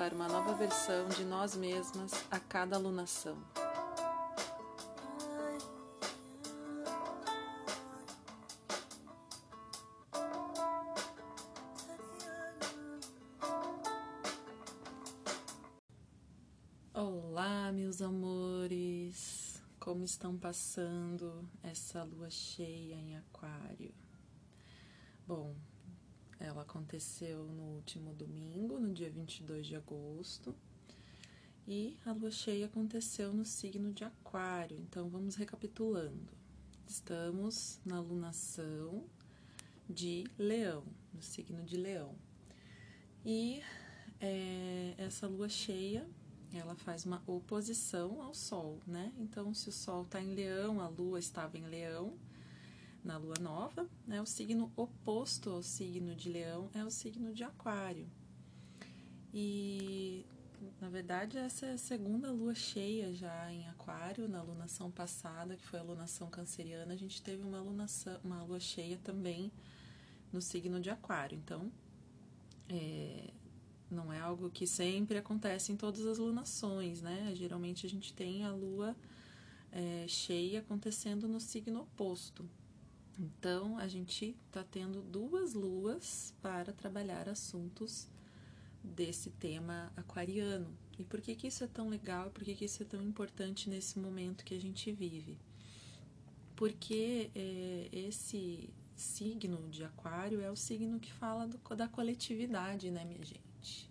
para uma nova versão de nós mesmas a cada alunação. Olá, meus amores! Como estão passando essa lua cheia em Aquário? Bom, ela aconteceu no último domingo, no dia 22 de agosto, e a lua cheia aconteceu no signo de Aquário. Então vamos recapitulando. Estamos na lunação de Leão, no signo de Leão. E é, essa lua cheia ela faz uma oposição ao Sol, né? Então, se o Sol está em Leão, a Lua estava em Leão, na lua nova, né? O signo oposto ao signo de Leão é o signo de Aquário. E na verdade, essa é a segunda lua cheia já em Aquário. Na lunação passada, que foi a lunação canceriana, a gente teve uma, lunação, uma lua cheia também no signo de Aquário. Então, é, não é algo que sempre acontece em todas as lunações, né? Geralmente a gente tem a lua é, cheia acontecendo no signo oposto. Então, a gente está tendo duas luas para trabalhar assuntos desse tema aquariano. E por que, que isso é tão legal? Por que, que isso é tão importante nesse momento que a gente vive? Porque é, esse signo de aquário é o signo que fala do, da coletividade, né, minha gente?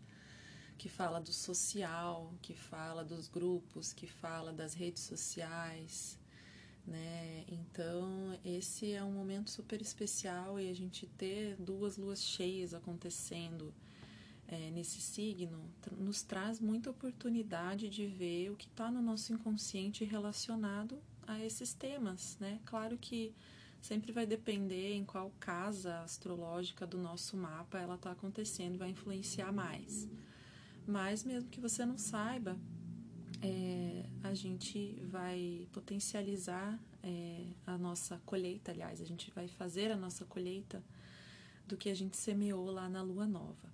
Que fala do social, que fala dos grupos, que fala das redes sociais, né? Então, esse é um momento super especial e a gente ter duas luas cheias acontecendo é, nesse signo nos traz muita oportunidade de ver o que está no nosso inconsciente relacionado a esses temas, né? Claro que sempre vai depender em qual casa astrológica do nosso mapa ela está acontecendo, vai influenciar mais. Mas mesmo que você não saiba, é, a gente vai potencializar é, a nossa colheita, aliás, a gente vai fazer a nossa colheita do que a gente semeou lá na lua nova.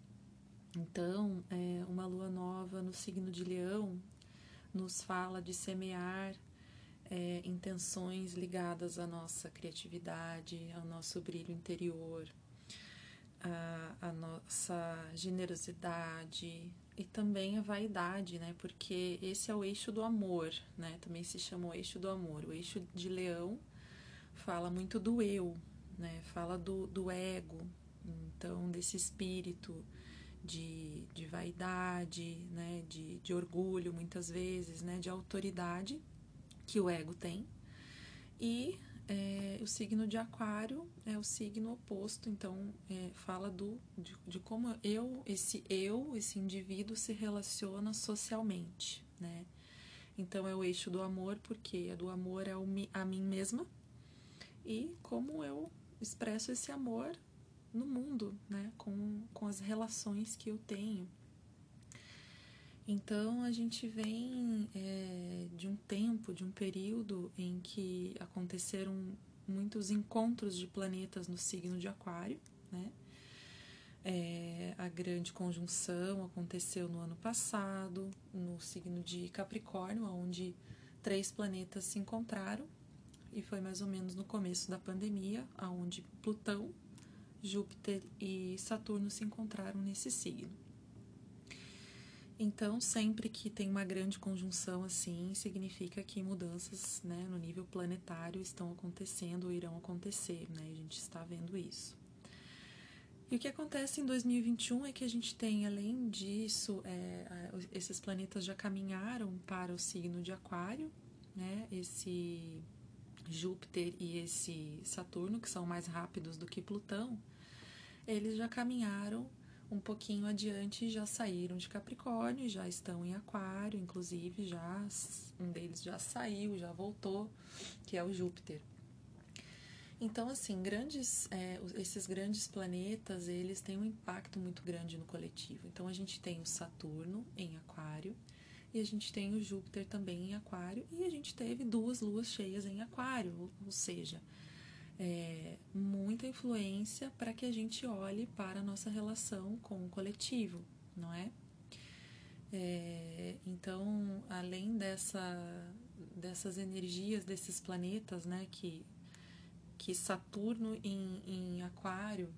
Então, é, uma lua nova no signo de Leão nos fala de semear é, intenções ligadas à nossa criatividade, ao nosso brilho interior, à, à nossa generosidade, e também a vaidade, né? Porque esse é o eixo do amor, né? Também se chama o eixo do amor. O eixo de leão fala muito do eu, né? Fala do, do ego, então desse espírito de, de vaidade, né? De, de orgulho, muitas vezes, né? De autoridade que o ego tem. E é, o signo de Aquário é o signo oposto, então é, fala do, de, de, como eu, esse eu, esse indivíduo se relaciona socialmente, né? Então é o eixo do amor, porque é do amor ao, a mim mesma e como eu expresso esse amor no mundo, né? Com, com as relações que eu tenho. Então a gente vem é, de um tempo, de um período em que aconteceram muitos encontros de planetas no signo de Aquário, né? É, a grande conjunção aconteceu no ano passado, no signo de Capricórnio, onde três planetas se encontraram, e foi mais ou menos no começo da pandemia, onde Plutão, Júpiter e Saturno se encontraram nesse signo. Então, sempre que tem uma grande conjunção assim, significa que mudanças né, no nível planetário estão acontecendo ou irão acontecer, né? A gente está vendo isso. E o que acontece em 2021 é que a gente tem, além disso, é, esses planetas já caminharam para o signo de Aquário, né? Esse Júpiter e esse Saturno, que são mais rápidos do que Plutão, eles já caminharam um pouquinho adiante já saíram de Capricórnio, já estão em Aquário, inclusive já um deles já saiu, já voltou, que é o Júpiter. Então, assim, grandes, é, esses grandes planetas, eles têm um impacto muito grande no coletivo. Então, a gente tem o Saturno em Aquário e a gente tem o Júpiter também em Aquário e a gente teve duas luas cheias em Aquário, ou seja, é, muita influência para que a gente olhe para a nossa relação com o coletivo, não é? é então, além dessa, dessas energias desses planetas, né, que que Saturno em, em Aquário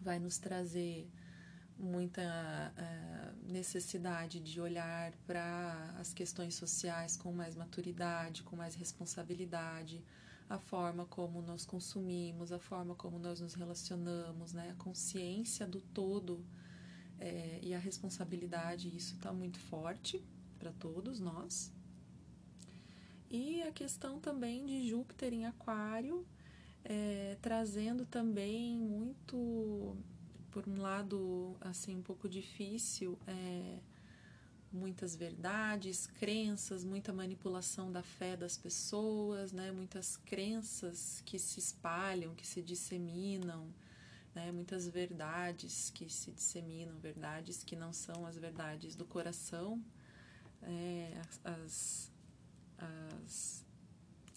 vai nos trazer muita uh, necessidade de olhar para as questões sociais com mais maturidade, com mais responsabilidade, a forma como nós consumimos, a forma como nós nos relacionamos, né? a consciência do todo é, e a responsabilidade, isso está muito forte para todos nós. E a questão também de Júpiter em Aquário, é, trazendo também muito, por um lado, assim, um pouco difícil, é, muitas verdades, crenças, muita manipulação da fé das pessoas, né? Muitas crenças que se espalham, que se disseminam, né? Muitas verdades que se disseminam, verdades que não são as verdades do coração, é, as, as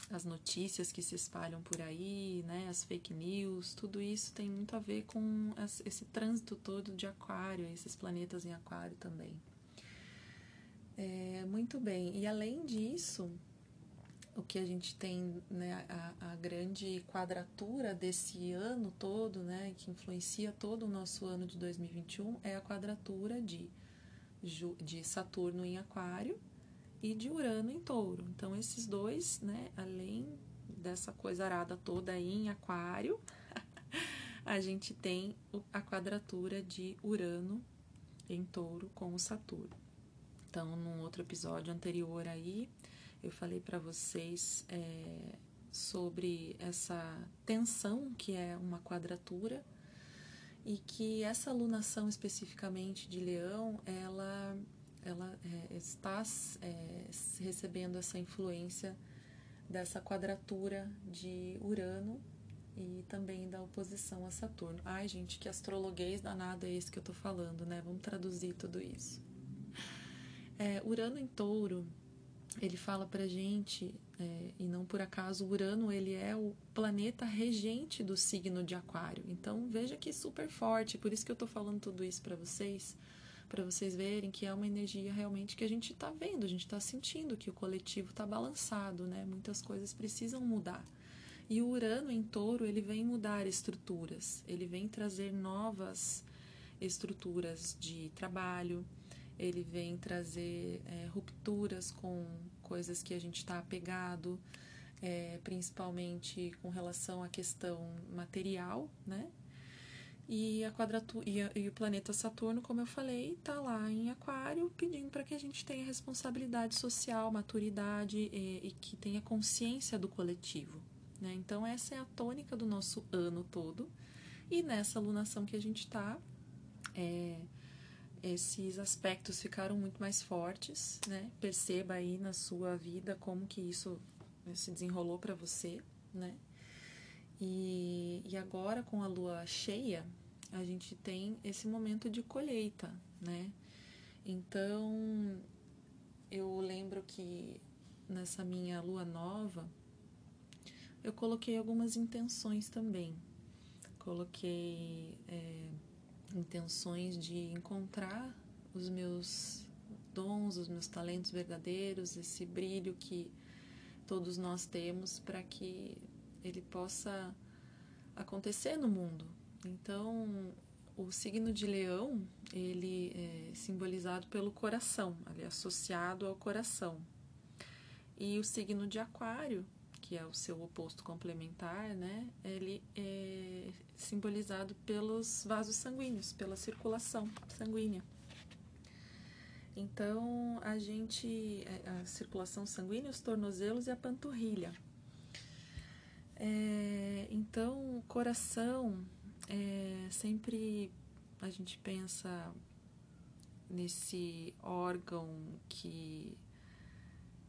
as notícias que se espalham por aí, né, as fake news, tudo isso tem muito a ver com esse trânsito todo de Aquário, esses planetas em Aquário também. É, muito bem, e além disso, o que a gente tem, né, a, a grande quadratura desse ano todo, né, que influencia todo o nosso ano de 2021, é a quadratura de, de Saturno em Aquário e de Urano em Touro. Então, esses dois, né, além dessa coisa arada toda aí em Aquário, a gente tem a quadratura de Urano em Touro com o Saturno. Então, num outro episódio anterior aí, eu falei para vocês é, sobre essa tensão que é uma quadratura e que essa alunação especificamente de Leão, ela ela é, está é, recebendo essa influência dessa quadratura de Urano e também da oposição a Saturno. Ai, gente, que astrologuês danado é esse que eu tô falando, né? Vamos traduzir tudo isso. É, Urano em touro, ele fala pra gente, é, e não por acaso, Urano ele é o planeta regente do signo de Aquário. Então veja que super forte, por isso que eu tô falando tudo isso para vocês para vocês verem que é uma energia realmente que a gente está vendo, a gente está sentindo que o coletivo está balançado, né? Muitas coisas precisam mudar. E o Urano em Touro ele vem mudar estruturas, ele vem trazer novas estruturas de trabalho, ele vem trazer é, rupturas com coisas que a gente está apegado, é, principalmente com relação à questão material, né? E, a quadratura, e, a, e o planeta Saturno, como eu falei, está lá em Aquário, pedindo para que a gente tenha responsabilidade social, maturidade e, e que tenha consciência do coletivo. Né? Então, essa é a tônica do nosso ano todo. E nessa alunação que a gente está, é, esses aspectos ficaram muito mais fortes. Né? Perceba aí na sua vida como que isso se desenrolou para você. Né? E, e agora, com a lua cheia, a gente tem esse momento de colheita, né? Então, eu lembro que nessa minha lua nova, eu coloquei algumas intenções também. Coloquei é, intenções de encontrar os meus dons, os meus talentos verdadeiros, esse brilho que todos nós temos para que ele possa acontecer no mundo. Então, o signo de Leão, ele é simbolizado pelo coração, ele é associado ao coração. E o signo de Aquário, que é o seu oposto complementar, né? Ele é simbolizado pelos vasos sanguíneos, pela circulação sanguínea. Então, a gente, a circulação sanguínea, os tornozelos e a panturrilha. É, então, o coração é sempre a gente pensa nesse órgão que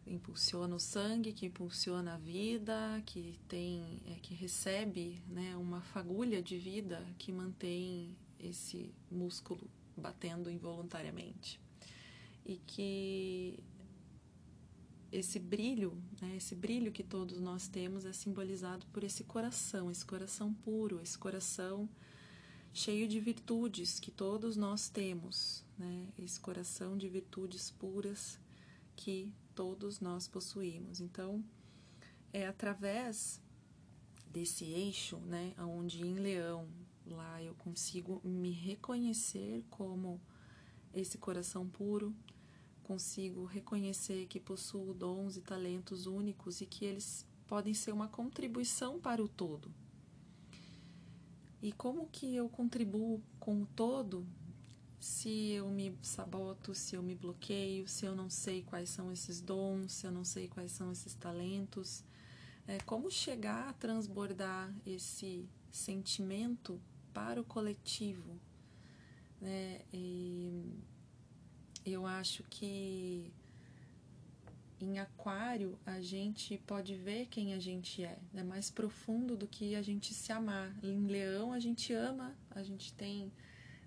impulsiona o sangue, que impulsiona a vida, que tem, é, que recebe, né, uma fagulha de vida que mantém esse músculo batendo involuntariamente. E que esse brilho, né, esse brilho que todos nós temos é simbolizado por esse coração, esse coração puro, esse coração cheio de virtudes que todos nós temos, né, esse coração de virtudes puras que todos nós possuímos. Então, é através desse eixo, né, onde em Leão, lá eu consigo me reconhecer como esse coração puro, consigo reconhecer que possuo dons e talentos únicos e que eles podem ser uma contribuição para o todo. E como que eu contribuo com o todo se eu me saboto, se eu me bloqueio, se eu não sei quais são esses dons, se eu não sei quais são esses talentos? É, como chegar a transbordar esse sentimento para o coletivo? Né? E eu acho que em Aquário a gente pode ver quem a gente é, é mais profundo do que a gente se amar. Em Leão a gente ama, a gente tem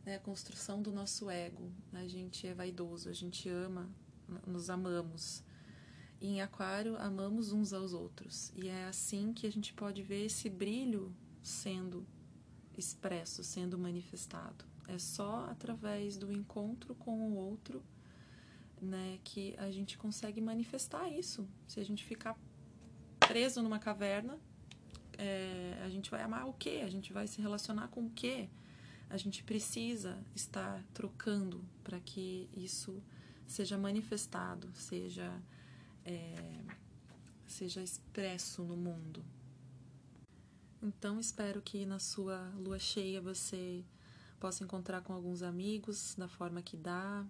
né, a construção do nosso ego, a gente é vaidoso, a gente ama, nos amamos. E em Aquário amamos uns aos outros e é assim que a gente pode ver esse brilho sendo expresso, sendo manifestado. É só através do encontro com o outro né, que a gente consegue manifestar isso. Se a gente ficar preso numa caverna, é, a gente vai amar o quê? A gente vai se relacionar com o quê? A gente precisa estar trocando para que isso seja manifestado, seja, é, seja expresso no mundo. Então, espero que na sua lua cheia você possa encontrar com alguns amigos da forma que dá,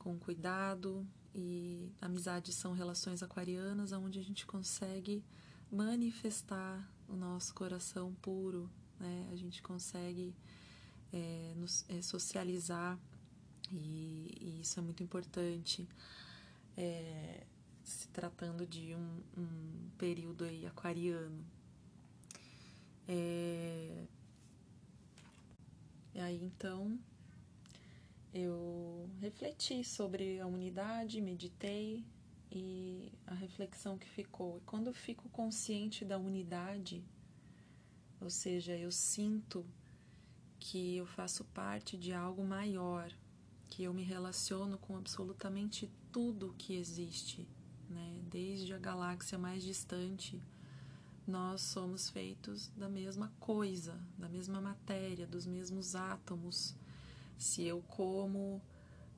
com cuidado. E amizades são relações aquarianas onde a gente consegue manifestar o nosso coração puro, né? A gente consegue é, nos, é, socializar e, e, isso é muito importante é, se tratando de um, um período aí aquariano. É, e aí então eu refleti sobre a unidade, meditei e a reflexão que ficou. E quando eu fico consciente da unidade, ou seja, eu sinto que eu faço parte de algo maior, que eu me relaciono com absolutamente tudo que existe, né? Desde a galáxia mais distante nós somos feitos da mesma coisa, da mesma matéria, dos mesmos átomos. Se eu como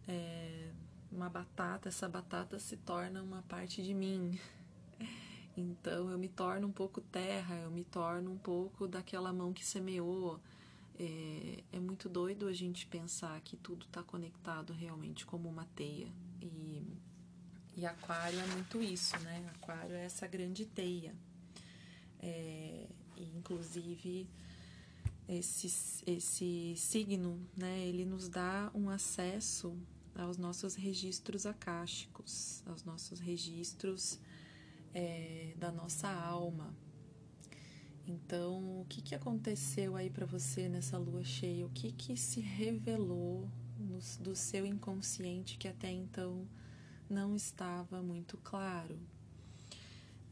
é, uma batata, essa batata se torna uma parte de mim. Então eu me torno um pouco terra, eu me torno um pouco daquela mão que semeou. É, é muito doido a gente pensar que tudo está conectado realmente como uma teia. E, e Aquário é muito isso, né? Aquário é essa grande teia. É, inclusive, esse, esse signo, né, ele nos dá um acesso aos nossos registros akáshicos, aos nossos registros é, da nossa alma. Então, o que, que aconteceu aí para você nessa lua cheia? O que, que se revelou no, do seu inconsciente que até então não estava muito claro?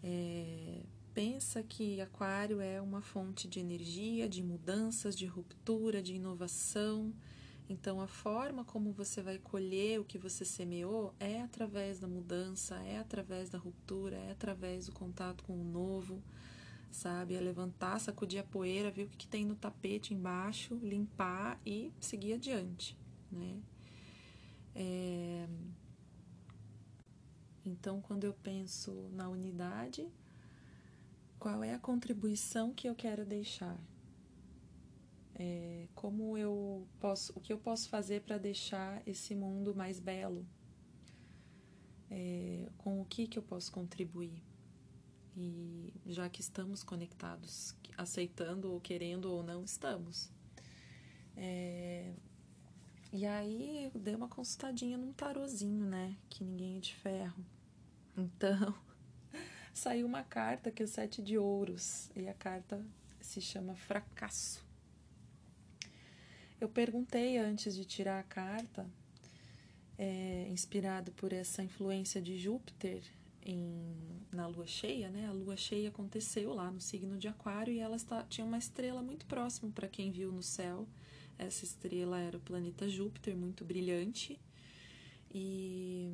É, pensa que Aquário é uma fonte de energia, de mudanças, de ruptura, de inovação. Então, a forma como você vai colher o que você semeou é através da mudança, é através da ruptura, é através do contato com o novo, sabe? É levantar, sacudir a poeira, ver o que, que tem no tapete embaixo, limpar e seguir adiante, né? É... Então, quando eu penso na unidade, qual é a contribuição que eu quero deixar? É, como eu posso, o que eu posso fazer para deixar esse mundo mais belo? É, com o que que eu posso contribuir? E já que estamos conectados, aceitando ou querendo ou não, estamos. É, e aí eu dei uma consultadinha num tarozinho, né? Que ninguém é de ferro. Então, saiu uma carta que é o Sete de Ouros. E a carta se chama Fracasso. Eu perguntei antes de tirar a carta, é, inspirado por essa influência de Júpiter em, na lua cheia, né? A lua cheia aconteceu lá no signo de Aquário e ela está, tinha uma estrela muito próxima para quem viu no céu essa estrela era o planeta Júpiter, muito brilhante. E,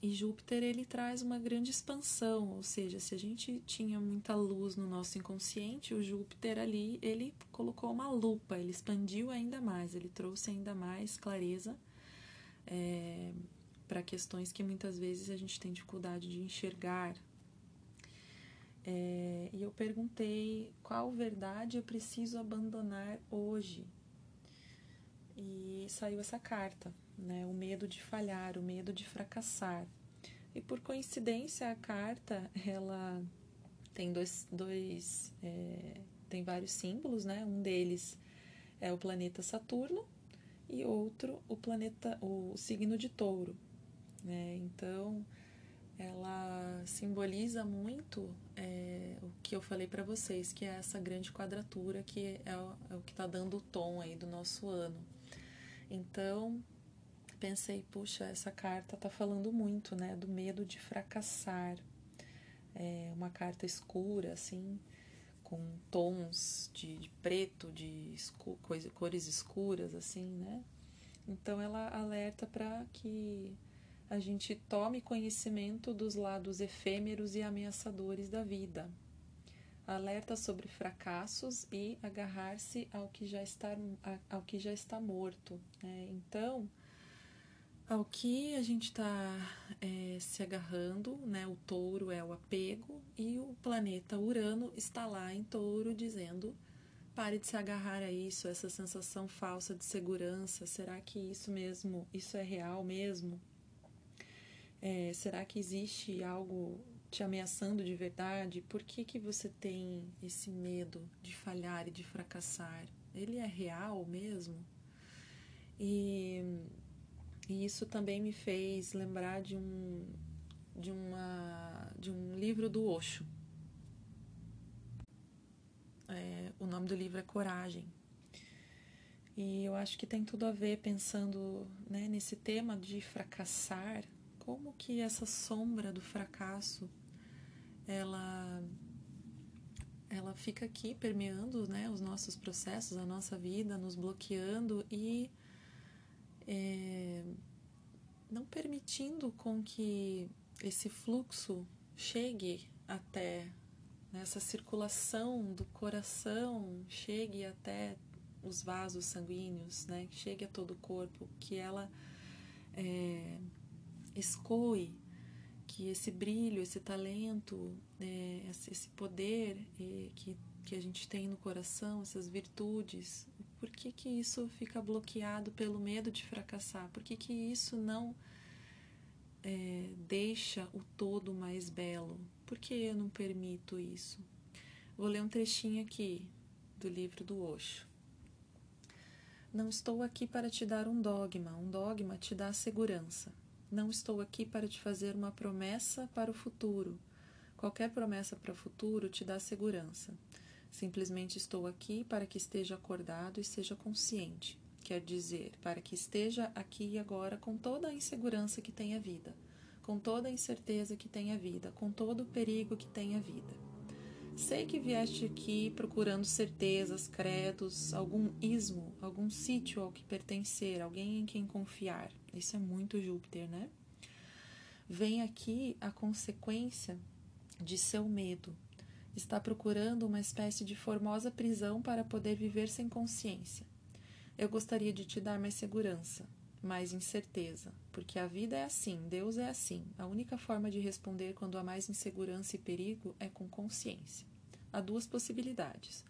e Júpiter ele traz uma grande expansão, ou seja, se a gente tinha muita luz no nosso inconsciente, o Júpiter ali ele colocou uma lupa, ele expandiu ainda mais, ele trouxe ainda mais clareza é, para questões que muitas vezes a gente tem dificuldade de enxergar. É, e eu perguntei qual verdade eu preciso abandonar hoje e saiu essa carta, né? O medo de falhar, o medo de fracassar. E por coincidência a carta ela tem dois, dois é, tem vários símbolos, né? Um deles é o planeta Saturno e outro o planeta o signo de Touro, né? Então ela simboliza muito é, o que eu falei para vocês, que é essa grande quadratura que é o, é o que está dando o tom aí do nosso ano. Então, pensei, puxa, essa carta está falando muito, né, do medo de fracassar. É uma carta escura, assim, com tons de, de preto, de escu coisa, cores escuras, assim, né? Então, ela alerta para que a gente tome conhecimento dos lados efêmeros e ameaçadores da vida, alerta sobre fracassos e agarrar-se ao que já está ao que já está morto. Né? Então, ao que a gente está é, se agarrando, né? O touro é o apego e o planeta Urano está lá em touro dizendo pare de se agarrar a isso, essa sensação falsa de segurança. Será que isso mesmo, isso é real mesmo? É, será que existe algo te ameaçando de verdade, por que, que você tem esse medo de falhar e de fracassar? Ele é real mesmo? E, e isso também me fez lembrar de um, de uma, de um livro do Osho. É, o nome do livro é Coragem. E eu acho que tem tudo a ver pensando né, nesse tema de fracassar, como que essa sombra do fracasso ela ela fica aqui permeando né, os nossos processos, a nossa vida, nos bloqueando e é, não permitindo com que esse fluxo chegue até né, circulação do coração, chegue até os vasos sanguíneos, né, chegue a todo o corpo, que ela é, escoe que esse brilho, esse talento, é, esse poder é, que, que a gente tem no coração, essas virtudes, por que, que isso fica bloqueado pelo medo de fracassar? Por que, que isso não é, deixa o todo mais belo? Por que eu não permito isso? Vou ler um trechinho aqui do livro do Osho. Não estou aqui para te dar um dogma, um dogma te dá segurança. Não estou aqui para te fazer uma promessa para o futuro. Qualquer promessa para o futuro te dá segurança. Simplesmente estou aqui para que esteja acordado e seja consciente. Quer dizer, para que esteja aqui e agora com toda a insegurança que tem a vida, com toda a incerteza que tem a vida, com todo o perigo que tem a vida. Sei que vieste aqui procurando certezas, credos, algum ismo, algum sítio ao que pertencer, alguém em quem confiar. Isso é muito Júpiter, né? Vem aqui a consequência de seu medo. Está procurando uma espécie de formosa prisão para poder viver sem consciência. Eu gostaria de te dar mais segurança, mais incerteza, porque a vida é assim, Deus é assim. A única forma de responder quando há mais insegurança e perigo é com consciência. Há duas possibilidades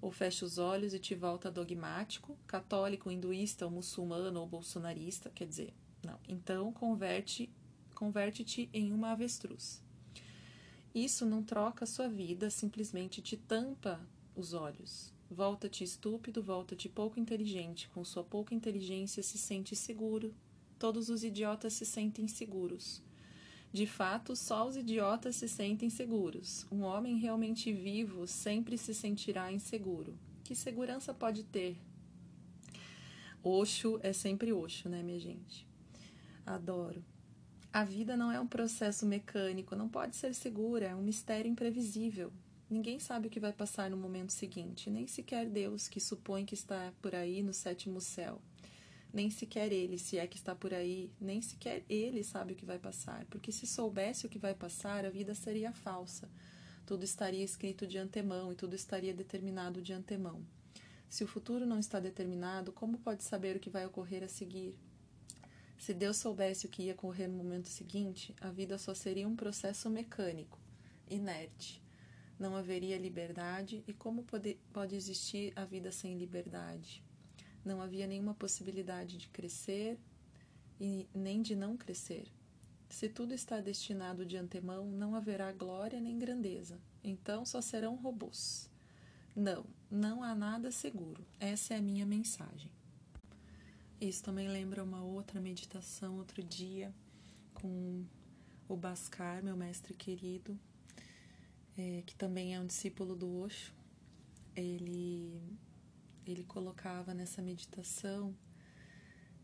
ou fecha os olhos e te volta dogmático, católico, hinduísta, ou muçulmano ou bolsonarista, quer dizer, não. Então converte converte-te em uma avestruz. Isso não troca a sua vida, simplesmente te tampa os olhos. Volta-te estúpido, volta-te pouco inteligente. Com sua pouca inteligência se sente seguro. Todos os idiotas se sentem seguros. De fato, só os idiotas se sentem seguros. Um homem realmente vivo sempre se sentirá inseguro. Que segurança pode ter? Oxo é sempre oxo, né, minha gente? Adoro. A vida não é um processo mecânico, não pode ser segura, é um mistério imprevisível. Ninguém sabe o que vai passar no momento seguinte, nem sequer Deus, que supõe que está por aí no sétimo céu. Nem sequer ele, se é que está por aí, nem sequer ele sabe o que vai passar, porque se soubesse o que vai passar, a vida seria falsa. Tudo estaria escrito de antemão e tudo estaria determinado de antemão. Se o futuro não está determinado, como pode saber o que vai ocorrer a seguir? Se Deus soubesse o que ia ocorrer no momento seguinte, a vida só seria um processo mecânico, inerte não haveria liberdade, e como pode, pode existir a vida sem liberdade? Não havia nenhuma possibilidade de crescer e nem de não crescer. Se tudo está destinado de antemão, não haverá glória nem grandeza, então só serão robôs. Não, não há nada seguro. Essa é a minha mensagem. Isso também lembra uma outra meditação outro dia com o Bascar, meu mestre querido, é, que também é um discípulo do Osho, ele, ele colocava nessa meditação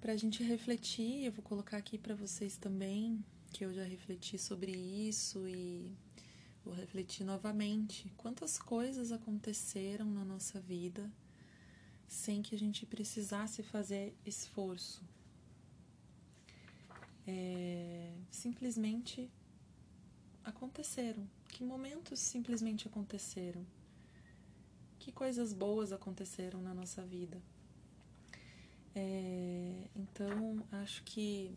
para a gente refletir. Eu vou colocar aqui para vocês também, que eu já refleti sobre isso e vou refletir novamente. Quantas coisas aconteceram na nossa vida sem que a gente precisasse fazer esforço? É, simplesmente aconteceram que momentos simplesmente aconteceram? Que coisas boas aconteceram na nossa vida? É, então, acho que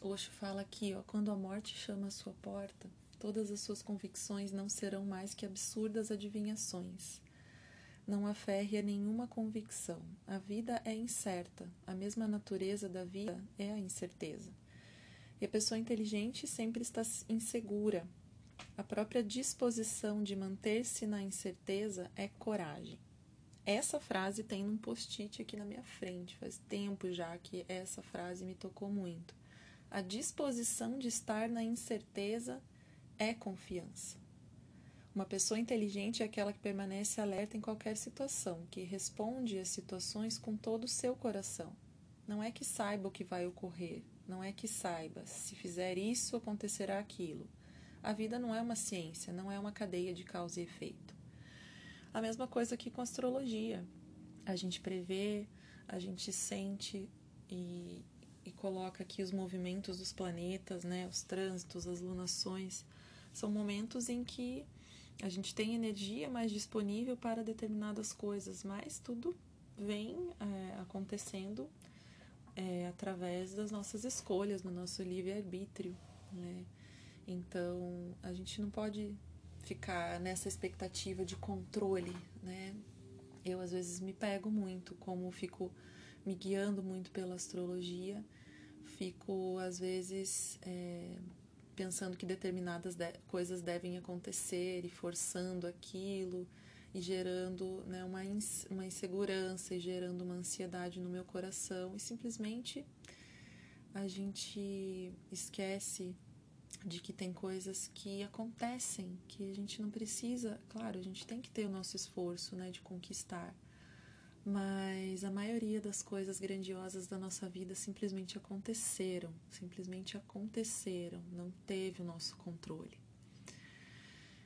Osho fala aqui, ó, quando a morte chama a sua porta, todas as suas convicções não serão mais que absurdas adivinhações. Não aferre a nenhuma convicção. A vida é incerta. A mesma natureza da vida é a incerteza. E a pessoa inteligente sempre está insegura, a própria disposição de manter-se na incerteza é coragem. Essa frase tem um post-it aqui na minha frente, faz tempo já que essa frase me tocou muito. A disposição de estar na incerteza é confiança. Uma pessoa inteligente é aquela que permanece alerta em qualquer situação, que responde às situações com todo o seu coração. Não é que saiba o que vai ocorrer, não é que saiba, se fizer isso acontecerá aquilo a vida não é uma ciência, não é uma cadeia de causa e efeito. A mesma coisa que com astrologia. A gente prevê, a gente sente e, e coloca aqui os movimentos dos planetas, né, os trânsitos, as lunações. São momentos em que a gente tem energia mais disponível para determinadas coisas, mas tudo vem é, acontecendo é, através das nossas escolhas, do nosso livre-arbítrio. Né? Então, a gente não pode ficar nessa expectativa de controle, né? Eu às vezes me pego muito, como fico me guiando muito pela astrologia, fico às vezes é, pensando que determinadas de coisas devem acontecer e forçando aquilo e gerando né, uma, uma insegurança e gerando uma ansiedade no meu coração e simplesmente a gente esquece de que tem coisas que acontecem que a gente não precisa, claro, a gente tem que ter o nosso esforço, né, de conquistar. Mas a maioria das coisas grandiosas da nossa vida simplesmente aconteceram, simplesmente aconteceram, não teve o nosso controle.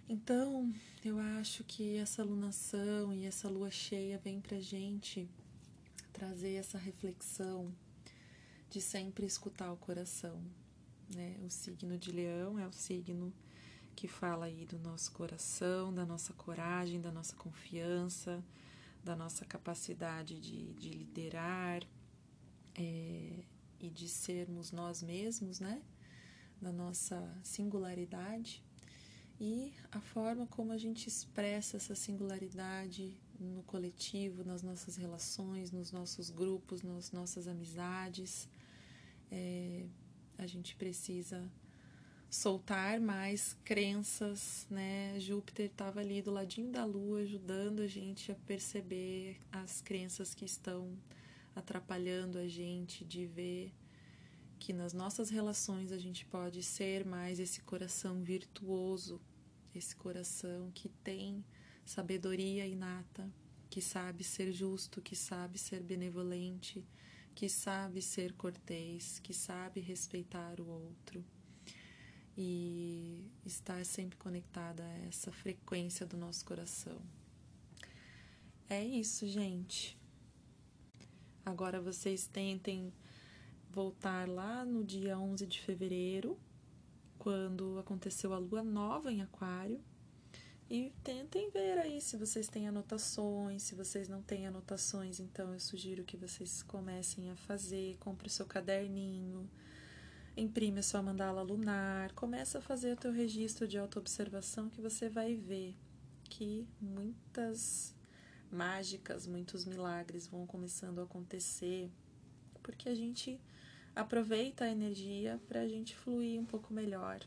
Então, eu acho que essa alunação e essa lua cheia vem pra gente trazer essa reflexão de sempre escutar o coração, né? O signo de Leão é o signo que fala aí do nosso coração, da nossa coragem, da nossa confiança, da nossa capacidade de, de liderar é, e de sermos nós mesmos, né? Da nossa singularidade e a forma como a gente expressa essa singularidade no coletivo, nas nossas relações, nos nossos grupos, nas nossas amizades. É, a gente precisa soltar mais crenças, né? Júpiter estava ali do ladinho da Lua, ajudando a gente a perceber as crenças que estão atrapalhando a gente de ver que nas nossas relações a gente pode ser mais esse coração virtuoso, esse coração que tem sabedoria inata, que sabe ser justo, que sabe ser benevolente, que sabe ser cortês, que sabe respeitar o outro e estar sempre conectada a essa frequência do nosso coração. É isso, gente. Agora vocês tentem voltar lá no dia 11 de fevereiro, quando aconteceu a lua nova em Aquário, e tentem ver aí se vocês têm anotações, se vocês não têm anotações, então eu sugiro que vocês comecem a fazer, compre o seu caderninho, imprime a sua mandala lunar, começa a fazer o teu registro de autoobservação que você vai ver que muitas mágicas, muitos milagres vão começando a acontecer, porque a gente aproveita a energia para a gente fluir um pouco melhor.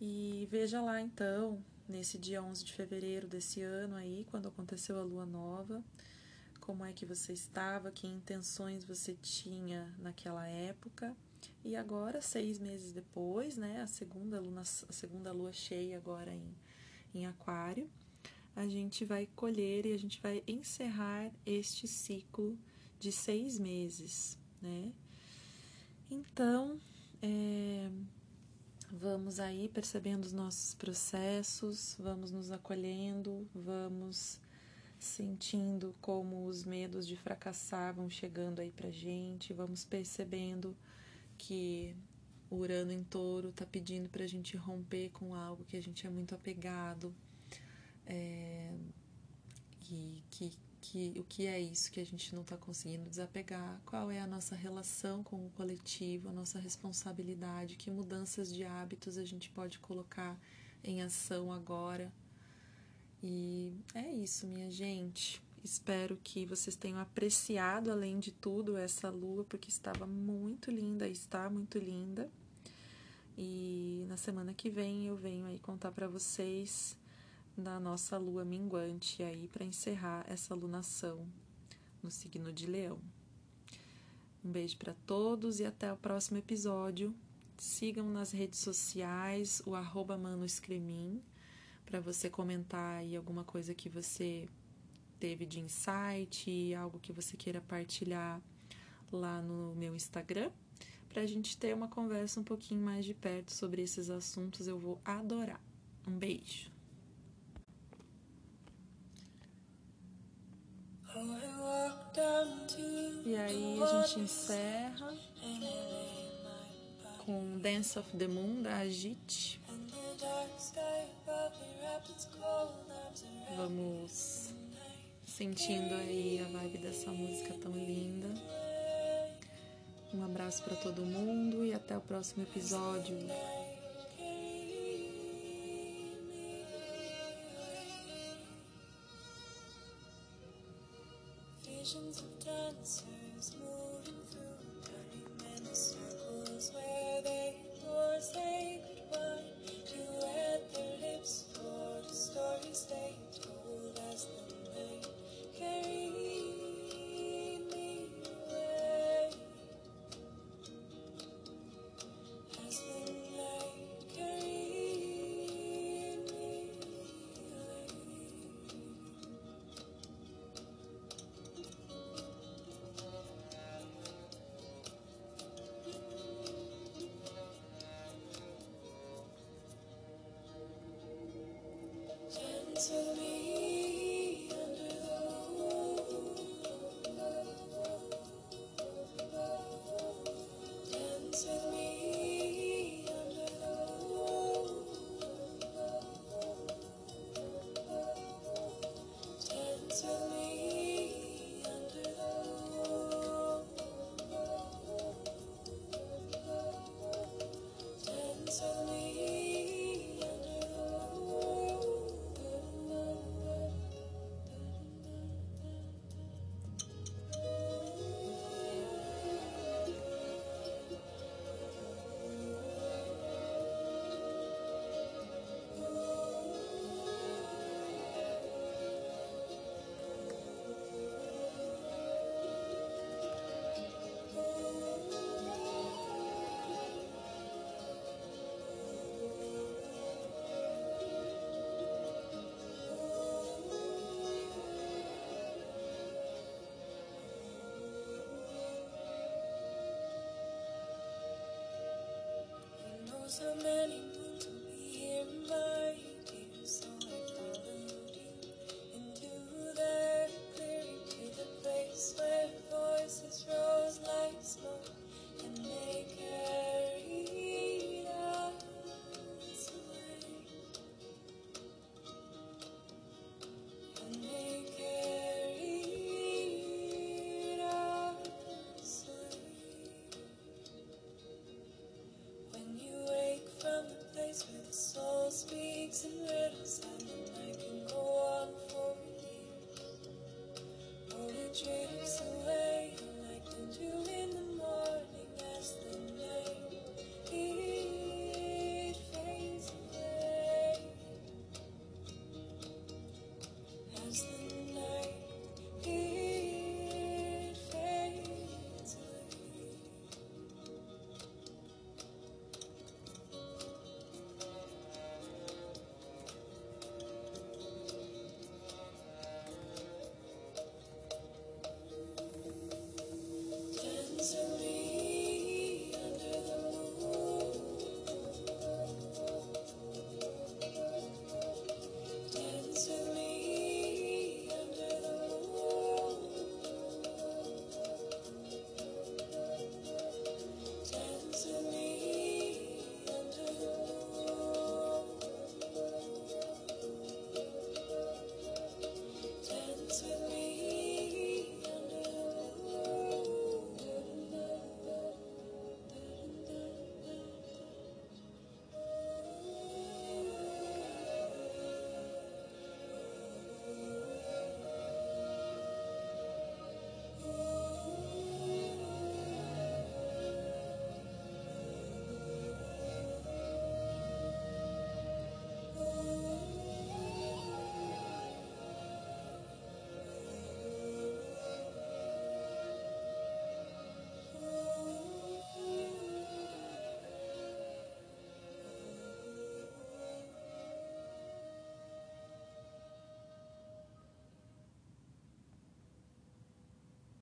E veja lá então, nesse dia 11 de fevereiro desse ano aí, quando aconteceu a lua nova, como é que você estava, que intenções você tinha naquela época? E agora, seis meses depois, né, a segunda, luna, a segunda lua cheia agora em, em Aquário, a gente vai colher e a gente vai encerrar este ciclo de seis meses, né? Então, é, vamos aí percebendo os nossos processos, vamos nos acolhendo, vamos sentindo como os medos de fracassar vão chegando aí pra gente, vamos percebendo que o Urano em touro está pedindo para a gente romper com algo que a gente é muito apegado. É, e que, que, o que é isso que a gente não está conseguindo desapegar? Qual é a nossa relação com o coletivo, a nossa responsabilidade? Que mudanças de hábitos a gente pode colocar em ação agora? E é isso, minha gente. Espero que vocês tenham apreciado, além de tudo, essa lua, porque estava muito linda, está muito linda. E na semana que vem eu venho aí contar para vocês da nossa lua minguante aí para encerrar essa lunação no signo de Leão. Um beijo para todos e até o próximo episódio. Sigam nas redes sociais o arroba para você comentar aí alguma coisa que você teve de insight, algo que você queira partilhar lá no meu Instagram, para a gente ter uma conversa um pouquinho mais de perto sobre esses assuntos. Eu vou adorar. Um beijo. E aí a gente encerra com Dance of the Moon da Agite. Vamos sentindo aí a vibe dessa música tão linda. Um abraço para todo mundo e até o próximo episódio. Stories they told as the